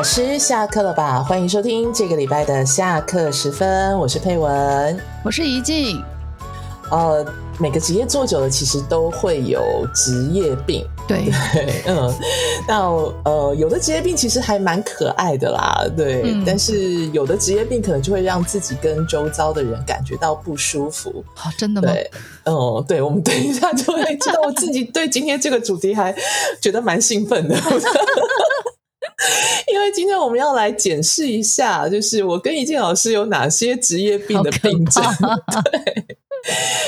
老师下课了吧？欢迎收听这个礼拜的下课时分，我是佩文，我是怡静。呃，每个职业做久了，其实都会有职业病。对，嗯，那呃，有的职业病其实还蛮可爱的啦，对。但是有的职业病可能就会让自己跟周遭的人感觉到不舒服。好，真的吗？对，嗯，对，我们等一下就会知道。我自己对今天这个主题还觉得蛮兴奋的。因为今天我们要来检视一下，就是我跟一静老师有哪些职业病的病症。对，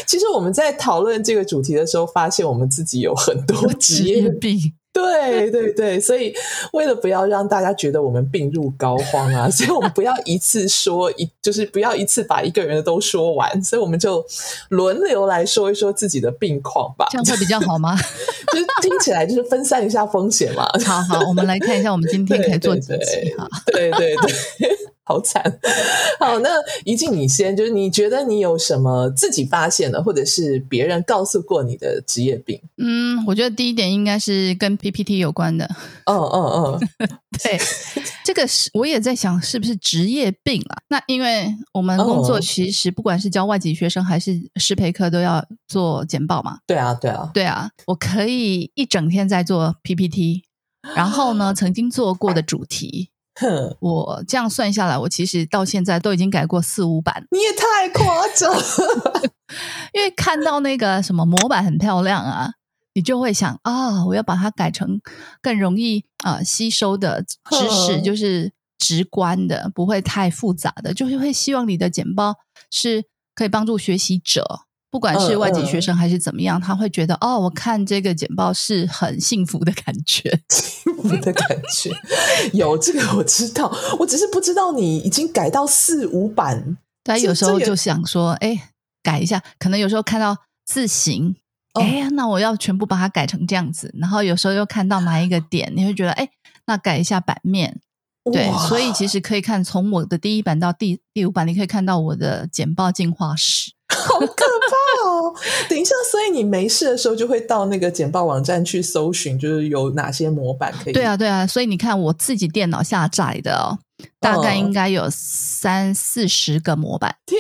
其实我们在讨论这个主题的时候，发现我们自己有很多职业病。对对对，所以为了不要让大家觉得我们病入膏肓啊，所以我们不要一次说一，就是不要一次把一个人的都说完，所以我们就轮流来说一说自己的病况吧，这样会比较好吗？就是听起来就是分散一下风险嘛。好好，我们来看一下，我们今天可以做几集哈？对对对。好惨，好，那一静你先，就是你觉得你有什么自己发现的，或者是别人告诉过你的职业病？嗯，我觉得第一点应该是跟 PPT 有关的。嗯嗯嗯，对，这个是我也在想是不是职业病啊？那因为我们工作其实不管是教外籍学生还是师培课都要做简报嘛。对啊，对啊，对啊，我可以一整天在做 PPT，然后呢，曾经做过的主题。哼，我这样算下来，我其实到现在都已经改过四五版。你也太夸张，因为看到那个什么模板很漂亮啊，你就会想啊，我要把它改成更容易啊吸收的知识，就是直观的，不会太复杂的，就是会希望你的简报是可以帮助学习者。不管是外籍学生还是怎么样，他会觉得哦，我看这个简报是很幸福的感觉，幸福的感觉。有这个我知道，我只是不知道你已经改到四五版。他有时候就想说，哎，改一下。可能有时候看到字形，哎呀，那我要全部把它改成这样子。然后有时候又看到哪一个点，你会觉得，哎，那改一下版面。对，所以其实可以看从我的第一版到第第五版，你可以看到我的简报进化史。好可怕哦！等一下，所以你没事的时候就会到那个简报网站去搜寻，就是有哪些模板可以。对啊，对啊，所以你看我自己电脑下载的哦，大概应该有三四十个模板。天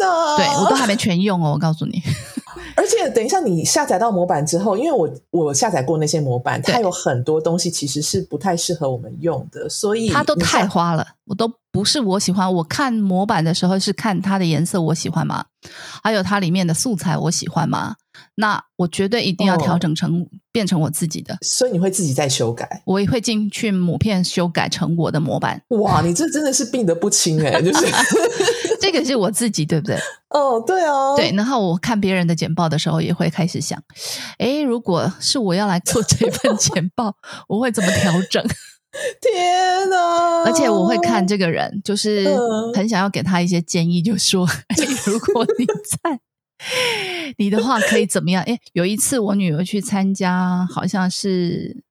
哪！对我都还没全用哦，我告诉你。而且等一下，你下载到模板之后，因为我我下载过那些模板，它有很多东西其实是不太适合我们用的，所以它都太花了，我都不是我喜欢。我看模板的时候是看它的颜色，我喜欢吗？还有它里面的素材，我喜欢吗？那我绝对一定要调整成变成我自己的。所以你会自己再修改？我也会进去母片修改成我的模板。哇，你这真的是病得不轻哎，就是。这个是我自己，对不对？哦，对哦，对。然后我看别人的简报的时候，也会开始想：哎，如果是我要来做这份简报，我会怎么调整？天哪！而且我会看这个人，就是很想要给他一些建议，就说：如果你在 你的话，可以怎么样？哎，有一次我女儿去参加，好像是。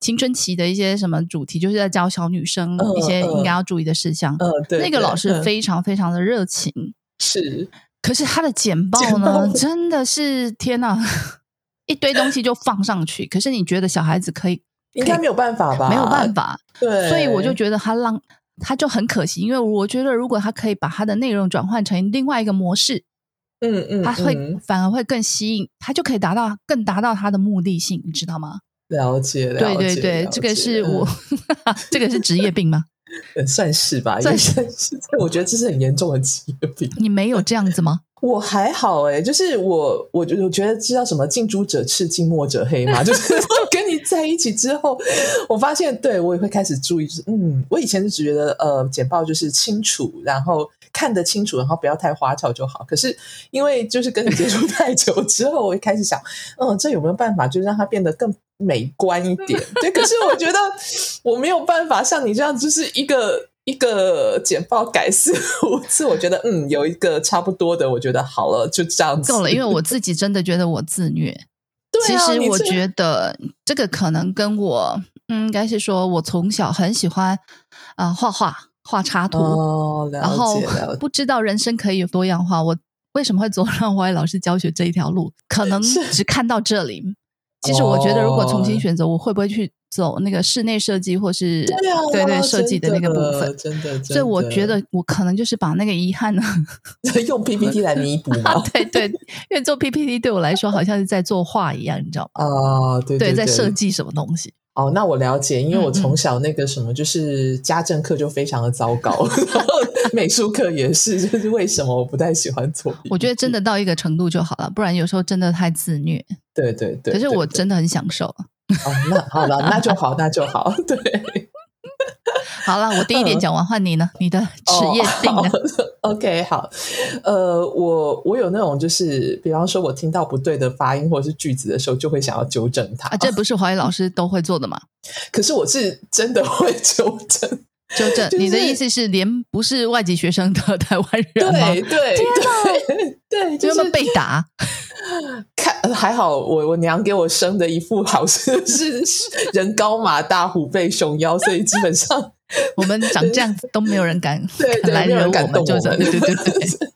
青春期的一些什么主题，就是在教小女生一些应该要注意的事项。嗯，对，那个老师非常非常的热情，是。可是他的简报呢，真的是天哪，一堆东西就放上去。可是你觉得小孩子可以？应该没有办法吧？没有办法。对。所以我就觉得他让他就很可惜，因为我觉得如果他可以把他的内容转换成另外一个模式，嗯嗯，他会反而会更吸引，他就可以达到更达到他的目的性，你知道吗？了解，了解，对对对，这个是我，这个是职业病吗？算是吧，算是。我觉得这是很严重的职业病。你没有这样子吗？我还好哎，就是我，我就我觉得知道什么近朱者赤，近墨者黑嘛。就是跟你在一起之后，我发现，对我也会开始注意。就是嗯，我以前是只觉得呃，简报就是清楚，然后看得清楚，然后不要太花俏就好。可是因为就是跟你接触太久之后，我一开始想，嗯，这有没有办法就让它变得更美观一点？对，可是我觉得我没有办法像你这样，就是一个。一个简报改四五次，我觉得嗯，有一个差不多的，我觉得好了，就这样子够了。因为我自己真的觉得我自虐。对其实我觉得这个可能跟我嗯，应该是说我从小很喜欢啊画画画插图，然后不知道人生可以有多样化。我为什么会走上华为老师教学这一条路？可能只看到这里。其实我觉得，如果重新选择，我会不会去走那个室内设计或是对啊，对对设计的那个部分，真的，真的所以我觉得我可能就是把那个遗憾呢，用 PPT 来弥补嘛。对对，因为做 PPT 对我来说好像是在作画一样，你知道吗？啊，对对，在设计什么东西。哦，那我了解，因为我从小那个什么，就是家政课就非常的糟糕，然后美术课也是，就是为什么我不太喜欢做我觉得真的到一个程度就好了，不然有时候真的太自虐。对对对，可是我真的很享受。哦，那好了，那就好，那就好，对。好了，我第一点讲完，换你呢？你的职业病呢？哦？OK，好，呃，我我有那种就是，比方说我听到不对的发音或者是句子的时候，就会想要纠正它。啊，这不是华语老师都会做的吗？可是我是真的会纠正，纠正，就是你的意思是连不是外籍学生的台湾人吗？对对对对，就就是是被打，看还好我我娘给我生的一副好 是是人高马大虎背熊腰，所以基本上 我们长这样子都没有人敢 对来人敢我们，就是对对对对。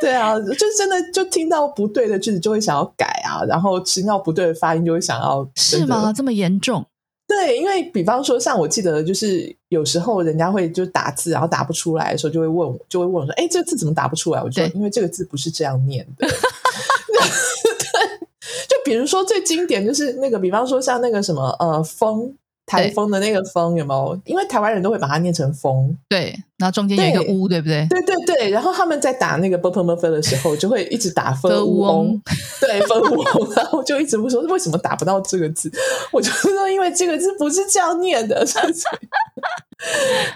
对啊，就真的就听到不对的句子就会想要改啊，然后听到不对的发音就会想要是吗？？这么严重？对，因为比方说，像我记得，就是有时候人家会就打字，然后打不出来的时候，就会问我，就会问我说：“哎，这个字怎么打不出来？”我就说：“因为这个字不是这样念的。” 对，就比如说最经典就是那个，比方说像那个什么呃风台风的那个风有没有？因为台湾人都会把它念成风，对，然后中间有一个对屋，对不对？对对对，然后他们在打那个 b u r p l e m u r p h 的时候，就会一直打歌 乌翁对 f 乌翁，然后就一直不说为什么打不到这个字，我就说因为这个字不是这样念的，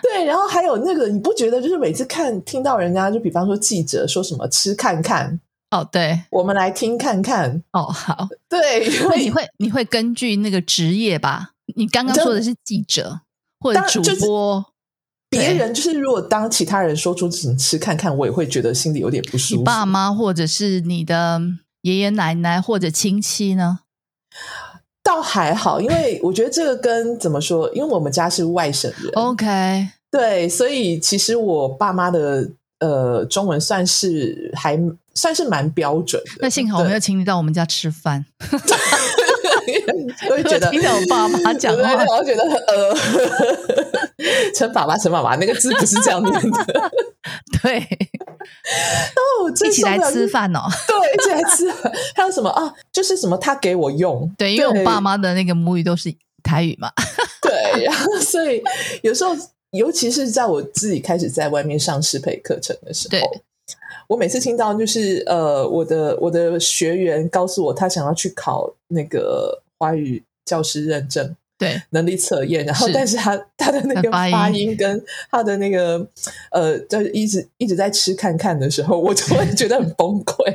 对，然后还有那个，你不觉得就是每次看听到人家就比方说记者说什么吃看看，哦，对，我们来听看看，哦，好，对，因为你会你会根据那个职业吧？你刚刚说的是记者或者主当就是播，别人就是如果当其他人说出什么吃看看，我也会觉得心里有点不舒服。你爸妈或者是你的爷爷奶奶或者亲戚呢？倒还好，因为我觉得这个跟怎么说，因为我们家是外省人，OK，对，所以其实我爸妈的呃中文算是还算是蛮标准的。那幸好我没有对请你到我们家吃饭，我会觉得 听到我爸妈 讲对话，我觉得呃，陈爸爸，陈爸爸，那个字不是这样念的。对，哦，一起来吃饭哦。对，一起来吃饭。还有什么啊？就是什么他给我用，对，因为我爸妈的那个母语都是台语嘛。对，然后所以有时候，尤其是在我自己开始在外面上适配课程的时对候，我每次听到就是呃，我的我的学员告诉我他想要去考那个华语教师认证。对，能力测验，然后但是他他的那个发音发音跟他的那个呃，就一直一直在吃看看的时候，我就会觉得很崩溃。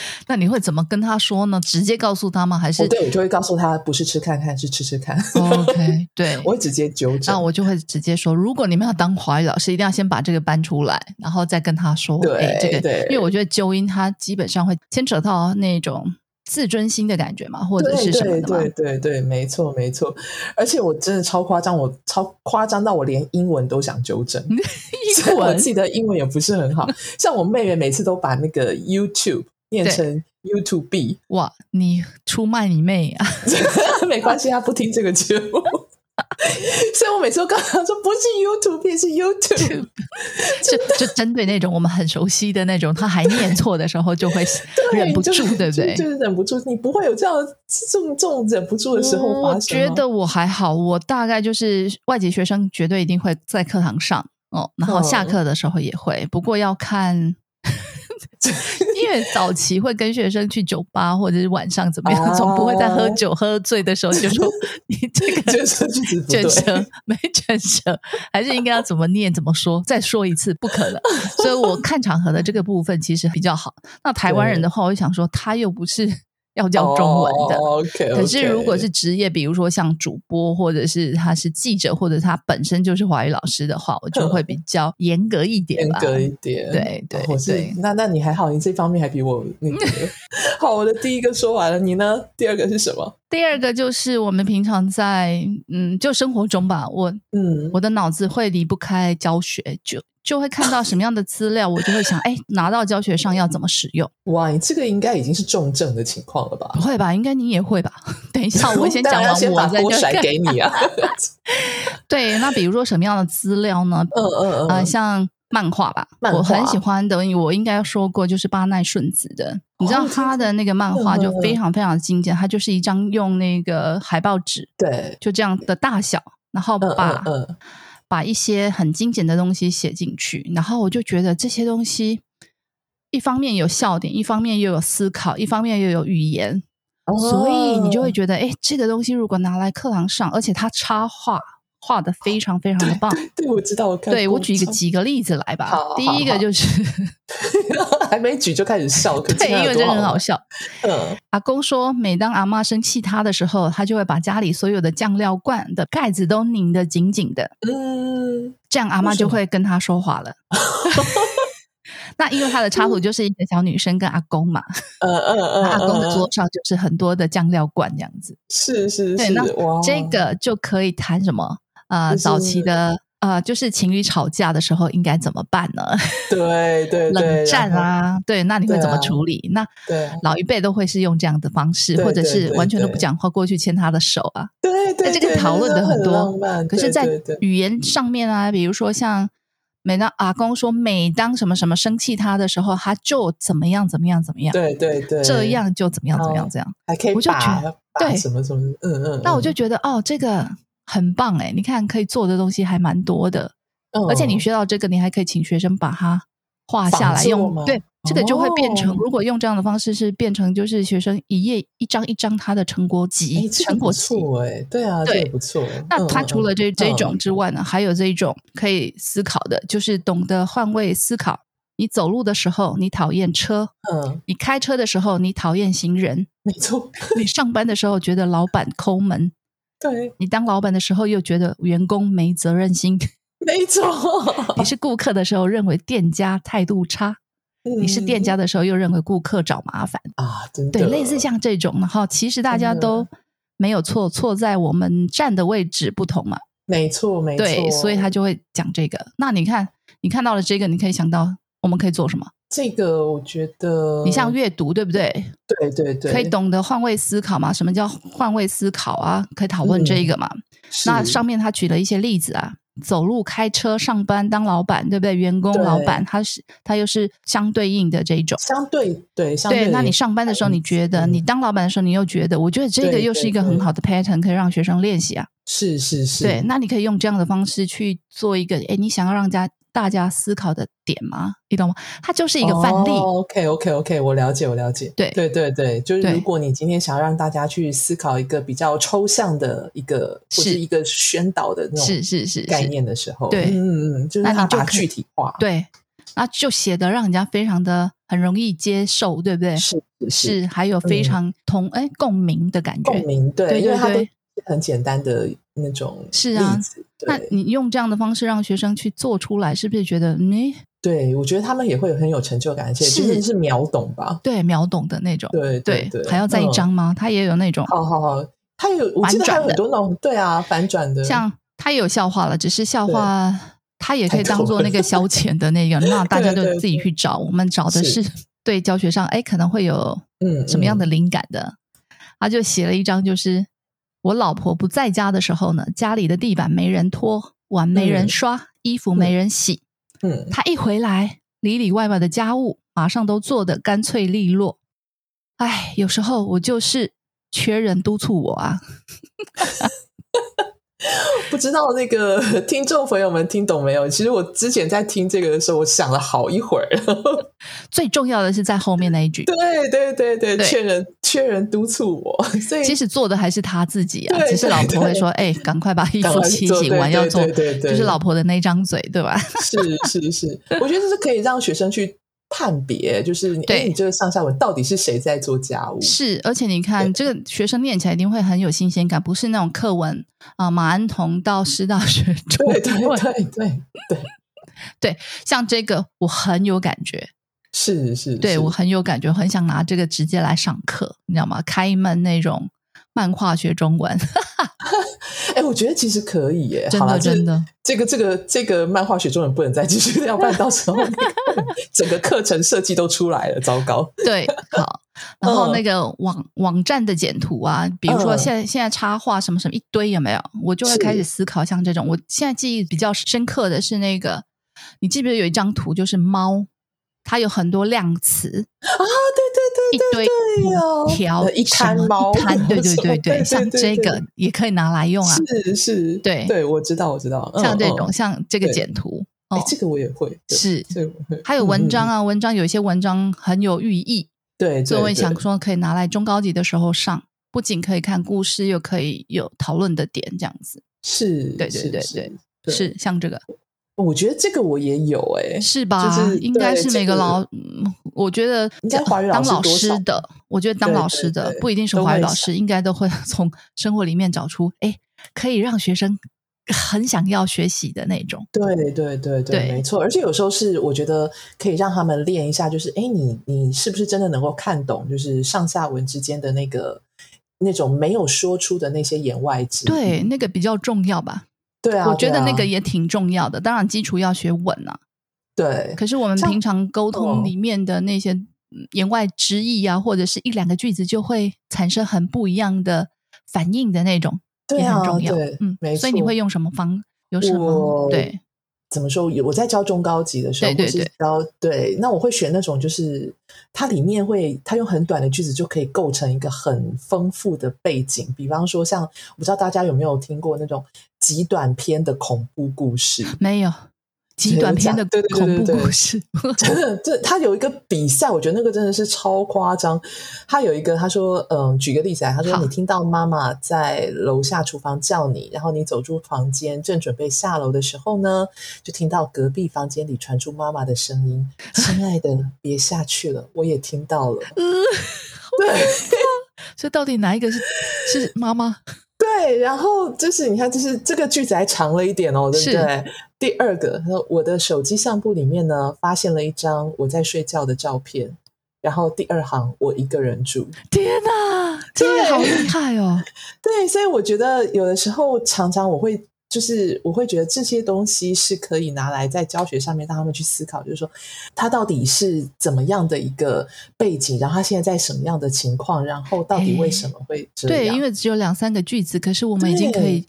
那你会怎么跟他说呢？直接告诉他吗？还是我对我就会告诉他，不是吃看看，是吃吃看。OK？对，我会直接纠正。那我就会直接说，如果你们要当华语老师，一定要先把这个搬出来，然后再跟他说，对哎，这个对，因为我觉得纠音它基本上会牵扯到那种自尊心的感觉嘛，或者是什么对。对对对，没错没错。而且我真的超夸张，我超夸张到我连英文都想纠正。虽英文我自己的英文也不是很好，像我妹妹每次都把那个 YouTube 念成 YouTube，哇，你出卖你妹啊！没关系，他不听这个节目。所以我每次都跟他说，不是 YouTube，是 YouTube。就就针对那种我们很熟悉的那种，他还念错的时候，就会 忍不住，就是对不对？就就是忍不住，你不会有这样这种这种忍不住的时候发生吗我觉得我还好，我大概就是外籍学生绝对一定会在课堂上哦，然后下嗯课的时候也会，不过要看。因为早期会跟学生去酒吧或者是晚上怎么样，哦总不会在喝酒喝醉的时候就说 你这个就是句子不对卷舌没卷舌，还是应该要怎么念怎么说，再说一次，不可能。所以我看场合的这个部分其实比较好。那台湾人的话，我就想说，他又不是要教中文的。哦、OK，可是，如果是职业，比如说像主播，或者是他是记者，或者他本身就是华语老师的话，我就会比较严格一点吧。严格一点，对对哦我是对那那你还好，你这方面还比我那个 好。我的第一个说完了，你呢？第二个是什么？第二个就是我们平常在嗯，就生活中吧，我嗯，我的脑子会离不开教学，就就会看到什么样的资料，我就会想，哎，拿到教学上要怎么使用？哇，你这个应该已经是重症的情况了吧不？会吧？应该你也会吧？等一下，我先讲完，先把我再锅甩看给你啊。对，那比如说什么样的资料呢？嗯嗯呃，嗯，像漫画吧，漫我很喜欢的，我应该说过，就是巴奈顺子的。你知道哦他的那个漫画就非常非常精简，他就是一张用那个海报纸对，就这样的大小，然后嗯把、嗯。嗯，把一些很精简的东西写进去，然后我就觉得这些东西一方面有笑点，一方面又有思考，一方面又有语言，所以你就会哦觉得，哎，这个东西如果拿来课堂上，而且它插画画的非常非常的棒。对，我知道，我看对我举一个超几个例子来吧好。第一个就是，还没举就开始笑，可 对，因为真的很。好笑。嗯，阿公说，每当阿妈生气他的时候，他就会把家里所有的酱料罐的盖子都拧得紧紧的，嗯，这样阿妈就会跟他说话了。那因为他的插图就是一个小女生跟阿公嘛，嗯嗯嗯，那阿公的嗯桌上就是很多的酱料罐这样子。是是是对，是，那，这个就可以谈什么？呃，就是早期的呃，就是情侣吵架的时候应该怎么办呢？对对对，冷战，啊，对，那你会怎么处理？那对啊老一辈都会是用这样的方式，或者是完全都不讲话，过去牵他的手啊。对对，这个讨论的很很多可是，在语言上面啊，比如说像每当阿公说，每当什么什么生气他的时候，他就怎么样怎么样怎么样，对对对，这样就怎么样怎么样哦这样。还可以我就觉得对什么什么，嗯嗯，那我就嗯觉得哦，这个很棒哎，你看可以做的东西还蛮多的，而且你嗯学到这个，你还可以请学生把它画下来用，对，这个就会变成，哦。如果用这样的方式是变成就是学生一页一张一张他的成果哎集，成果集。错哎，对啊，对。不错。那他嗯除了这这，嗯。种之外呢，还有这一种可以思考的，就是懂得换位思考。你走路的时候，你讨厌车；嗯，嗯。你开车的时候，你讨厌行人；没错，你上班的时候觉得老板抠门；对，你当老板的时候又觉得员工没责任心；没错。你是顾客的时候认为店家态度差；你是店家的时候又认为顾客找麻烦。啊，对，类似像这种，然后其实大家都没有错，错在我们站的位置不同嘛。没错没错，对，所以他就会讲这个。那你看，你看到了这个，你可以想到我们可以做什么？这个我觉得你像阅读，对不对？对对对，可以懂得换位思考嘛？什么叫换位思考啊？可以讨论这个嘛？是那上面他举了一些例子啊，走路、开车、上班、当老板，对不对？员工、老板，他是他又是相对应的这一种。相对对相对，那你上班的时候，你觉得；嗯你当老板的时候，你又觉得。我觉得这个又是一个很好的 pattern，可以让学生练习啊。是是是，对，那你可以用这样的方式去做一个，哎，你想要让家大家思考的点吗？你懂吗？它就是一个范例。OK OK OK，我了解我了解。对对对对，就是如果你今天想要让大家去思考一个比较抽象的一个或是是一个宣导的那种是是是概，念的时候，对嗯嗯嗯，就是把它具体化，，对，那就写的让人家非常的很容易接受，对不对？是是是，还有非嗯常同哎共鸣的感觉。共鸣，对，对因为它都对是很简单的那种是啊那你用这样的方式让学生去做出来，是不是觉得嗯，对，我觉得他们也会很有成就感，而且是真的是秒懂吧？对秒懂的那种？对对对，还要再一嗯张吗？他也有那种好好好，他有我记得还有反转的很多那种对啊反转的，像他也有笑话了，只是笑话他也可以当做那个消遣的那个，那大家就自己去找。我们找的是是 对教学上哎可能会有嗯什么样的嗯灵感的，他就写了一张，就是我老婆不在家的时候呢，家里的地板没人拖，碗没人嗯刷，衣服没人洗。嗯她一回来，里里外外的家务马上都做得干脆利落。哎，有时候我就是缺人督促我啊。不知道那个听众朋友们听懂没有？其实我之前在听这个的时候，我想了好一会儿。最重要的是在后面那一句，对对对对，对缺人缺人督促我，所以其实做的还是他自己啊，对只是老婆会对说：“哎，赶快把衣服洗洗完，要做。”对对对就是老婆的那张嘴，对吧？是是是，我觉得这是可以让学生去判别，就是哎，你这个上下文到底是谁在做家务？是，而且你看，这个学生念起来一定会很有新鲜感，不是那种课文啊、马安彤到师大学中对对文。对对对，像这个我很有感觉，是是，是。对我很有感觉，很想拿这个直接来上课，你知道吗？开门那种漫画学中文，哎，我觉得其实可以耶，真好啦这的真的这个这个这个漫画学中文不能再继续，要不然到时候整个课程设计都出来了，糟糕。对，好。然后那个网网站的简图啊，比如说现在现在插画什么什么一堆有没有？我就会开始思考像这种。我现在记忆比较深刻的是那个，你记不记得有一张图就是猫，它有很多量词。啊，对对对，一堆条一滩猫，一滩，对对对对，像这个也可以拿来用啊，是是，对。对，我知道我知道，像这种像这个简图。哦，这个我也会，是，这个会。还有文章啊，文章有一些文章很有寓意，对，所以想说可以拿来中高级的时候上，不仅可以看故事，又可以有讨论的点，这样子。是，对对对。对，是像这个，我觉得这个我也有，哎，是吧？应该是每个老，我觉得应该华语当老师的，我觉得当老师的不一定是华语老师，应该都会 从生活里面找出，哎，可以让学生。很想要学习的那种，对对对对，没错。而且有时候是我觉得可以让他们练一下，就是哎，你你是不是真的能够看懂，就是上下文之间的那个那种没有说出的那些言外之意？对，那个比较重要吧？对啊，我觉得那个也挺重要的。当然，基础要学稳啊。对。可是我们平常沟通里面的那些言外之意啊，或者是一两个句子，就会产生很不一样的反应的那种。对啊，对，嗯，没错。所以你会用什么方？有什么？对，怎么说？我在教中高级的时候，或是教对，那我会选那种，就是它里面会，它用很短的句子就可以构成一个很丰富的背景。比方说，像我不知道大家有没有听过那种极短篇的恐怖故事？没有。极短篇的恐怖故事，真的，这他有一个比赛，我觉得那个真的是超夸张。他有一个，他说，嗯，举个例子来，他说，你听到妈妈在楼下厨房叫你，然后你走出房间，正准备下楼的时候呢，就听到隔壁房间里传出妈妈的声音：“ 亲爱的，别下去了，我也听到了。”对，所以到底哪一个是是妈妈？对，然后就是你看，就是这个句子还长了一点哦，对不对？第二个，他说我的手机相簿里面呢，发现了一张我在睡觉的照片。然后第二行，我一个人住。天哪，这个好厉害哦！对，所以我觉得有的时候常常我会。就是我会觉得这些东西是可以拿来在教学上面让他们去思考，就是说他到底是怎么样的一个背景，然后他现在在什么样的情况，然后到底为什么会这样？对，因为只有两三个句子，可是我们已经可以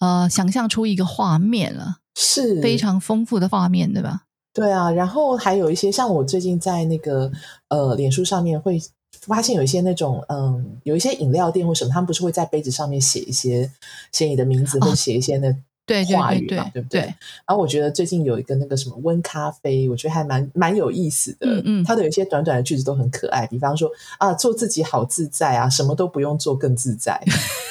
呃想象出一个画面了，是非常丰富的画面，对吧？对啊，然后还有一些像我最近在那个呃脸书上面会发现有一些那种嗯，有一些饮料店或什么，他们不是会在杯子上面写一些写你的名字，或写一些那。对话语嘛，对不对？然后我觉得最近有一个那个什么温咖啡，我觉得还蛮蛮有意思的。嗯嗯，它的有一些短短的句子都很可爱，比方说啊，做自己好自在啊，什么都不用做更自在，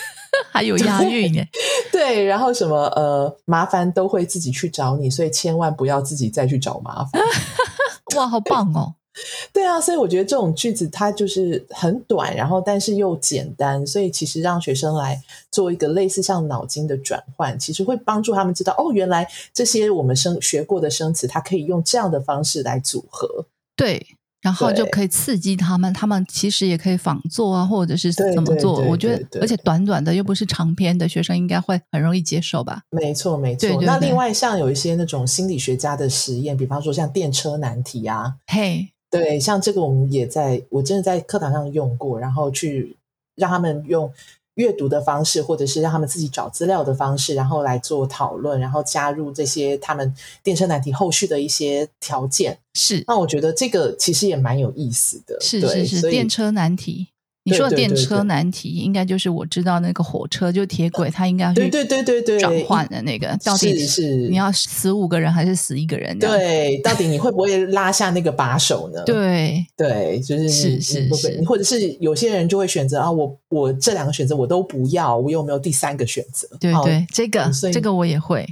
还有押韵耶。对，然后什么呃，麻烦都会自己去找你，所以千万不要自己再去找麻烦。哇，好棒哦！对啊，所以我觉得这种句子它就是很短，然后但是又简单，所以其实让学生来做一个类似像脑筋的转换，其实会帮助他们知道哦，原来这些我们生学过的生词，它可以用这样的方式来组合。对，然后就可以刺激他们，他们其实也可以仿做啊，或者是怎么做。我觉得，而且短短的又不是长篇的，学生应该会很容易接受吧？没错，没错。那另外像有一些那种心理学家的实验，比方说像电车难题啊，嘿。对，像这个我们也在，我真的在课堂上用过，然后去让他们用阅读的方式，或者是让他们自己找资料的方式，然后来做讨论，然后加入这些他们电车难题后续的一些条件。是，那我觉得这个其实也蛮有意思的。是是是，电车难题。你说的电车难题，应该就是我知道那个火车，就铁轨，它应该对对对对对转换的那个，到底是你要死五个人还是死一个人？对，到底你会不会拉下那个把手呢？对对，就是是是是，或者是有些人就会选择啊，我我这两个选择我都不要，我有没有第三个选择？对对，这个这个我也会。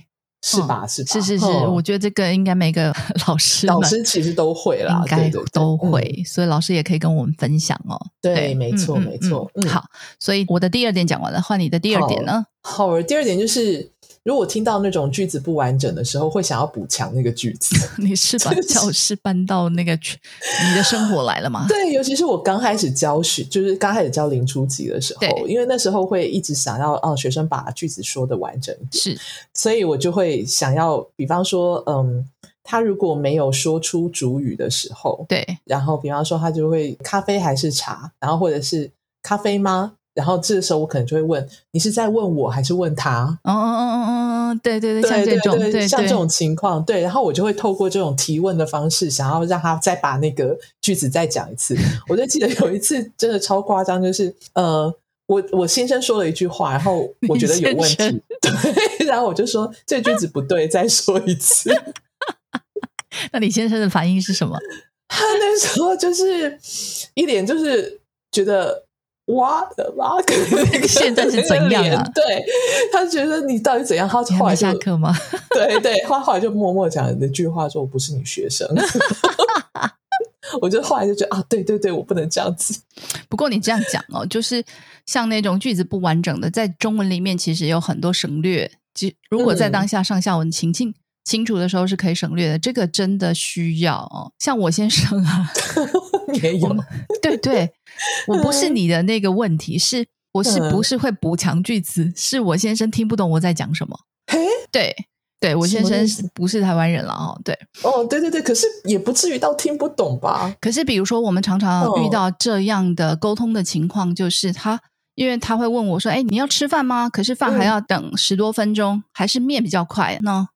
是吧？是是是是，我觉得这个应该每个 老师老师其实都会啦，应该都会，所以老师也可以跟我们分享哦。对，没错没错。好，所以我的第二点讲完了，换你的第二点呢？好，第二点就是。如果听到那种句子不完整的时候，会想要补强那个句子。你是把教室搬到那个你的生活来了吗？对，尤其是我刚开始教学，就是刚开始教零初级的时候，因为那时候会一直想要让学生把句子说的完整一点，是，所以我就会想要，比方说，嗯。他如果没有说出主语的时候，对，然后比方说他就会咖啡还是茶，然后或者是咖啡吗？然后这时候我可能就会问你是在问我还是问他？嗯嗯嗯嗯嗯，对对对，像这种，对像这种情况，对，然后我就会透过这种提问的方式，想要让他再把那个句子再讲一次。我就记得有一次真的超夸张，就是呃，我我先生说了一句话，然后 我觉得有问题，对，然后我就说这句子不对，再说一次。那李先生的反应是什么？他那时候就是一脸就是觉得。哇的妈！现在是怎样啊？对他觉得你到底怎样？他后来下课吗？对对，他后来就默默讲一句话，说我不是你学生。我就后来就觉得啊，对对对，我不能这样子。不过你这样讲哦，就是像那种句子不完整的，在中文里面其实有很多省略。即如果在当下上下文情境清楚的时候，是可以省略的。这个真的需要哦。像我先生啊，也有 对对。我不是你的那个问题，是我是不是会补强句子？是我先生听不懂我在讲什么？嘿，对，对我先生不是台湾人了哦，对，哦，对对对，可是也不至于到听不懂吧？可是比如说，我们常常遇到这样的沟通的情况，就是他，因为他会问我说：“哎，你要吃饭吗？可是饭还要等十多分钟，还是面比较快呢？”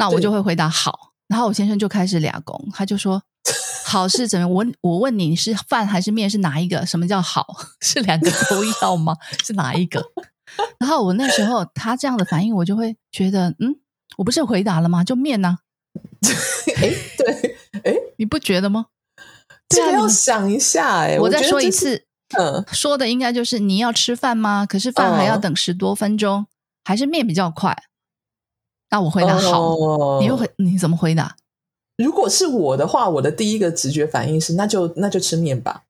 那我就会回答好，然后我先生就开始俩工，他就说。好是怎么？我我问你是饭还是面？是哪一个？什么叫好？是两个都要吗？是哪一个？然后我那时候他这样的反应，我就会觉得，嗯，我不是回答了吗？就面呢？哎，对，哎，你不觉得吗？这个要想一下，哎，我再说一次，嗯，说的应该就是你要吃饭吗？可是饭还要等十多分钟，还是面比较快？那我回答好，你又回你怎么回答？如果是我的话，我的第一个直觉反应是，那就那就吃面吧。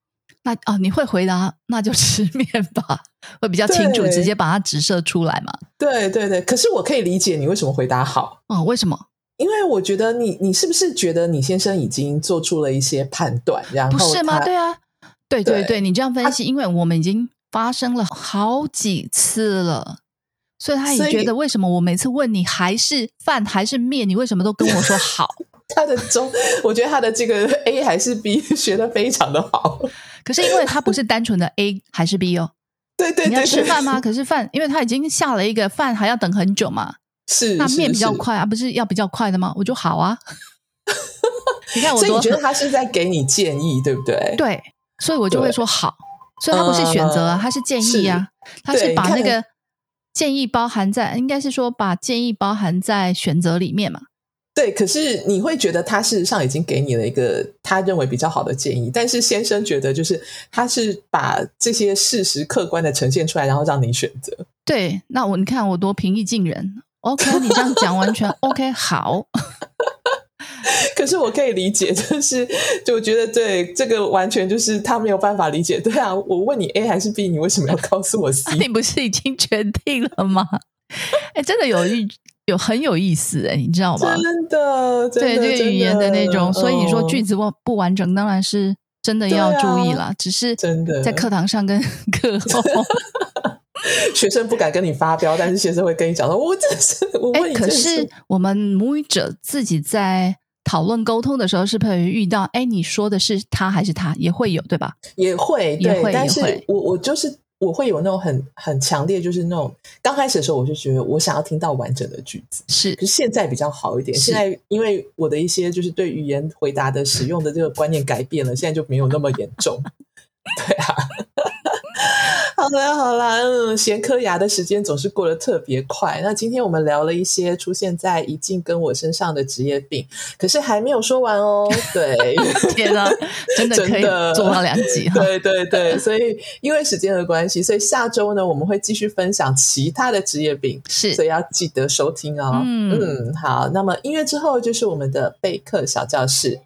那哦，你会回答那就吃面吧，会比较清楚，直接把它直射出来嘛？对对对。可是我可以理解你为什么回答好哦？为什么？因为我觉得你你是不是觉得你先生已经做出了一些判断，然后不是吗？对啊，对对对，你这样分析，因为我们已经发生了好几次了，所以他也觉得为什么我每次问你还是饭还是面，你为什么都跟我说好？他的中，我觉得他的这个 A 还是 B 学的非常的好。可是因为他不是单纯的 A 还是 B 哦。对对对，你要吃饭吗？可是饭，因为他已经下了一个饭，还要等很久嘛。是，那面比较快啊，不是要比较快的吗？我就好啊。你看，我所以你觉得他是在给你建议，对不对？对，所以我就会说好。所以他不是选择啊，他是建议啊，他是把那个建议包含在，应该是说把建议包含在选择里面嘛。对，可是你会觉得他事实上已经给你了一个他认为比较好的建议，但是先生觉得就是他是把这些事实客观的呈现出来，然后让你选择。对，那我你看我多平易近人，OK，你这样讲完全 OK，好。可是我可以理解，就是就觉得对这个完全就是他没有办法理解。对啊，我问你 A 还是 B，你为什么要告诉我 C？你不是已经决定了吗？哎，真的有一。有很有意思哎，你知道吗？真的，对这个语言的那种，所以你说句子不不完整，当然是真的要注意了。只是真的在课堂上跟课后，学生不敢跟你发飙，但是学生会跟你讲说：“我这是我问你。”可是我们母语者自己在讨论沟通的时候，是不是遇到？哎，你说的是他还是他？也会有对吧？也会，也会，但是我我就是。我会有那种很很强烈，就是那种刚开始的时候，我就觉得我想要听到完整的句子，是。可是现在比较好一点，现在因为我的一些就是对语言回答的使用的这个观念改变了，现在就没有那么严重。对啊。好啦好啦，嗯，闲磕牙的时间总是过得特别快。那今天我们聊了一些出现在一静跟我身上的职业病，可是还没有说完哦。对，天哪，真的可以做到两集。对对对，所以因为时间的关系，所以下周呢我们会继续分享其他的职业病，是，所以要记得收听哦。嗯，好，那么音乐之后就是我们的备课小教室。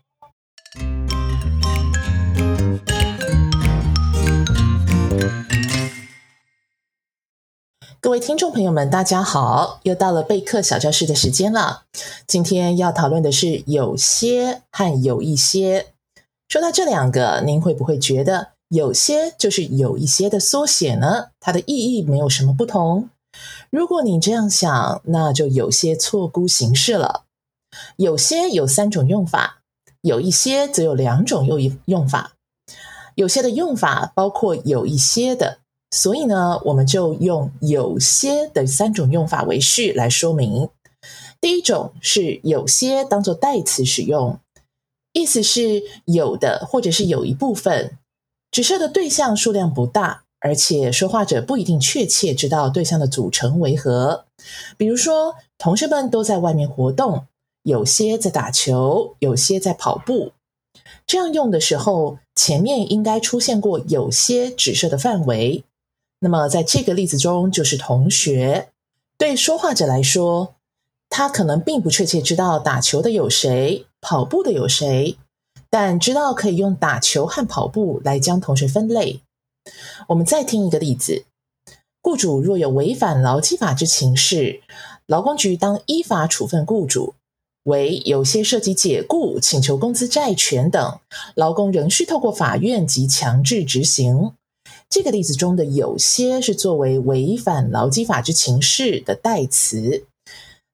各位听众朋友们，大家好！又到了备课小教室的时间了。今天要讨论的是有些和有一些。说到这两个，您会不会觉得有些就是有一些的缩写呢？它的意义没有什么不同。如果你这样想，那就有些错估形式了。有些有三种用法，有一些则有两种用用法。有些的用法包括有一些的，所以呢，我们就用有些的三种用法为序来说明。第一种是有些当做代词使用，意思是有的或者是有一部分，指涉的对象数量不大，而且说话者不一定确切知道对象的组成为何。比如说，同学们都在外面活动，有些在打球，有些在跑步。这样用的时候，前面应该出现过有些指涉的范围。那么在这个例子中，就是同学对说话者来说。他可能并不确切知道打球的有谁，跑步的有谁，但知道可以用打球和跑步来将同学分类。我们再听一个例子：雇主若有违反劳基法之情事，劳工局当依法处分雇主；为有些涉及解雇、请求工资债权等，劳工仍需透过法院及强制执行。这个例子中的“有些”是作为违反劳基法之情事的代词。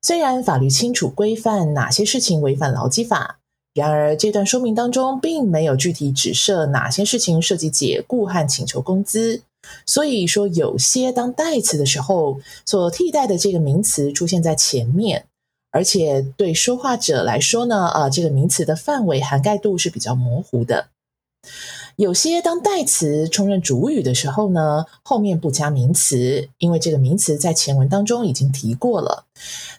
虽然法律清楚规范哪些事情违反劳基法，然而这段说明当中并没有具体指涉哪些事情涉及解雇和请求工资。所以说，有些当代词的时候，所替代的这个名词出现在前面，而且对说话者来说呢，啊，这个名词的范围涵盖度是比较模糊的。有些当代词充任主语的时候呢，后面不加名词，因为这个名词在前文当中已经提过了。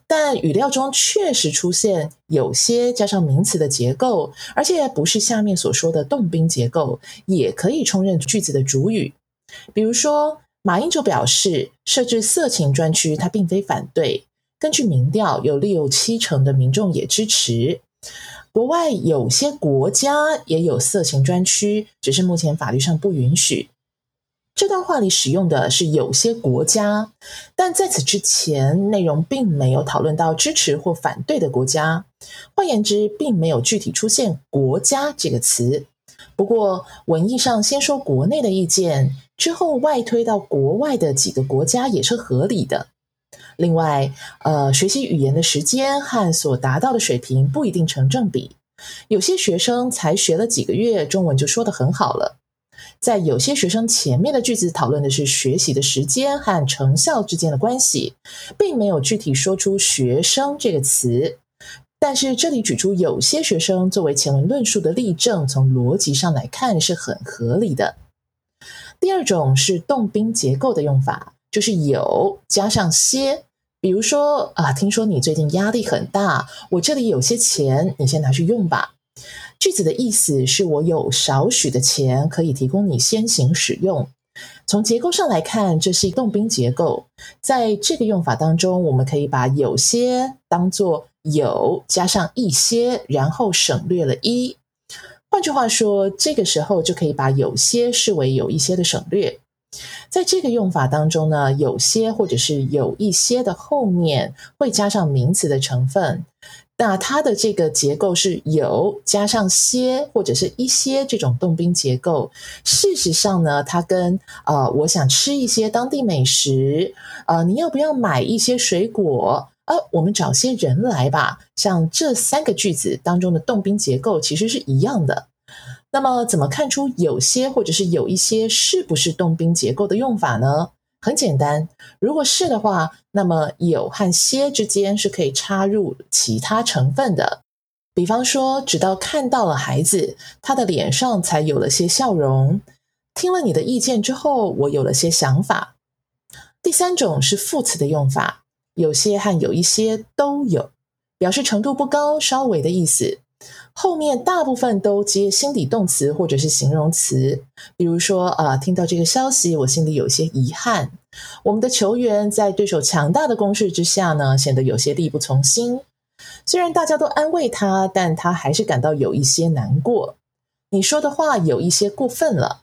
但语料中确实出现有些加上名词的结构，而且不是下面所说的动宾结构，也可以充任句子的主语。比如说，马英九表示设置色情专区，他并非反对。根据民调，有六七成的民众也支持。国外有些国家也有色情专区，只是目前法律上不允许。这段话里使用的是有些国家，但在此之前内容并没有讨论到支持或反对的国家。换言之，并没有具体出现“国家”这个词。不过文艺上先说国内的意见，之后外推到国外的几个国家也是合理的。另外，呃，学习语言的时间和所达到的水平不一定成正比。有些学生才学了几个月，中文就说得很好了。在有些学生前面的句子讨论的是学习的时间和成效之间的关系，并没有具体说出“学生”这个词。但是这里举出有些学生作为前文论述的例证，从逻辑上来看是很合理的。第二种是动宾结构的用法，就是有加上些。比如说啊，听说你最近压力很大，我这里有些钱，你先拿去用吧。句子的意思是我有少许的钱可以提供你先行使用。从结构上来看，这是动宾结构。在这个用法当中，我们可以把有些当做有加上一些，然后省略了一。换句话说，这个时候就可以把有些视为有一些的省略。在这个用法当中呢，有些或者是有一些的后面会加上名词的成分，那它的这个结构是有加上些或者是一些这种动宾结构。事实上呢，它跟呃我想吃一些当地美食，呃你要不要买一些水果？呃我们找些人来吧。像这三个句子当中的动宾结构其实是一样的。那么，怎么看出有些或者是有一些是不是动宾结构的用法呢？很简单，如果是的话，那么有和些之间是可以插入其他成分的。比方说，直到看到了孩子，他的脸上才有了些笑容。听了你的意见之后，我有了些想法。第三种是副词的用法，有些和有一些都有，表示程度不高、稍微的意思。后面大部分都接心理动词或者是形容词，比如说啊，听到这个消息，我心里有些遗憾。我们的球员在对手强大的攻势之下呢，显得有些力不从心。虽然大家都安慰他，但他还是感到有一些难过。你说的话有一些过分了。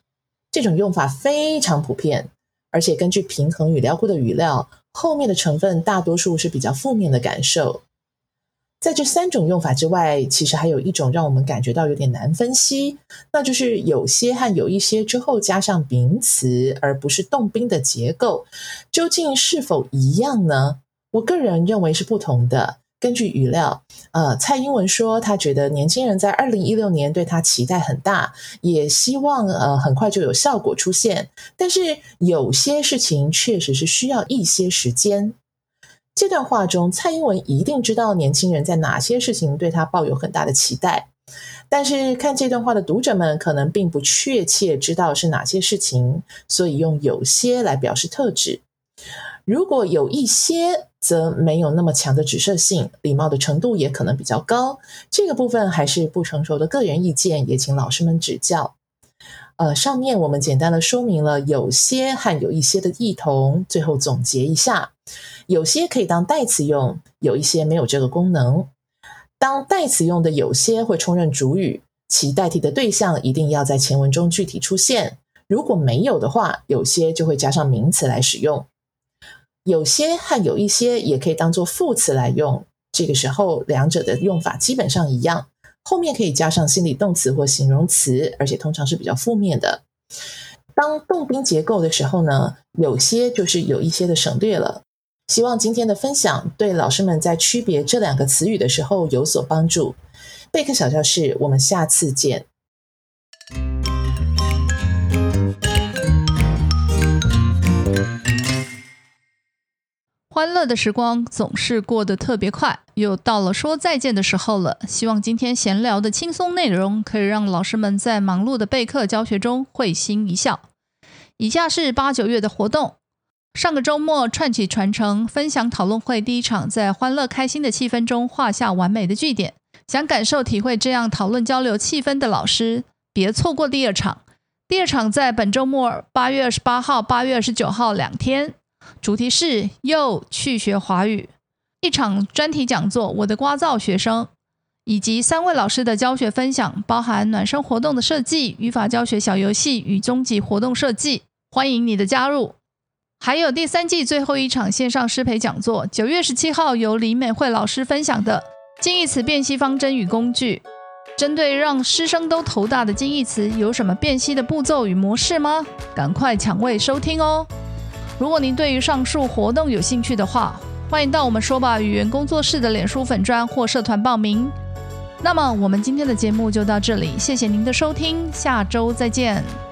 这种用法非常普遍，而且根据平衡语料库的语料，后面的成分大多数是比较负面的感受。在这三种用法之外，其实还有一种让我们感觉到有点难分析，那就是有些和有一些之后加上名词，而不是动宾的结构，究竟是否一样呢？我个人认为是不同的，根据语料，呃，蔡英文说，他觉得年轻人在二零一六年对他期待很大，也希望呃很快就有效果出现。但是有些事情确实是需要一些时间。这段话中，蔡英文一定知道年轻人在哪些事情对他抱有很大的期待，但是看这段话的读者们可能并不确切知道是哪些事情，所以用有些来表示特指。如果有一些，则没有那么强的指涉性，礼貌的程度也可能比较高。这个部分还是不成熟的个人意见，也请老师们指教。呃，上面我们简单的说明了有些和有一些的异同，最后总结一下：有些可以当代词用，有一些没有这个功能。当代词用的有些会充任主语，其代替的对象一定要在前文中具体出现。如果没有的话，有些就会加上名词来使用。有些和有一些也可以当做副词来用，这个时候两者的用法基本上一样，后面可以加上心理动词或形容词，而且通常是比较负面的。当动宾结构的时候呢，有些就是有一些的省略了。希望今天的分享对老师们在区别这两个词语的时候有所帮助。贝克小教室，我们下次见。欢乐的时光总是过得特别快，又到了说再见的时候了。希望今天闲聊的轻松内容可以让老师们在忙碌的备课教学中会心一笑。以下是八九月的活动：上个周末串起传承分享讨论会第一场，在欢乐开心的气氛中画下完美的句点。想感受体会这样讨论交流气氛的老师，别错过第二场。第二场在本周末八月二十八号、八月二十九号两天。主题是又去学华语，一场专题讲座，我的瓜噪学生，以及三位老师的教学分享，包含暖身活动的设计、语法教学小游戏与终极活动设计，欢迎你的加入。还有第三季最后一场线上师培讲座，九月十七号由李美惠老师分享的近义词辨析方针与工具，针对让师生都头大的近义词，有什么辨析的步骤与模式吗？赶快抢位收听哦！如果您对于上述活动有兴趣的话，欢迎到我们说吧语言工作室的脸书粉专或社团报名。那么，我们今天的节目就到这里，谢谢您的收听，下周再见。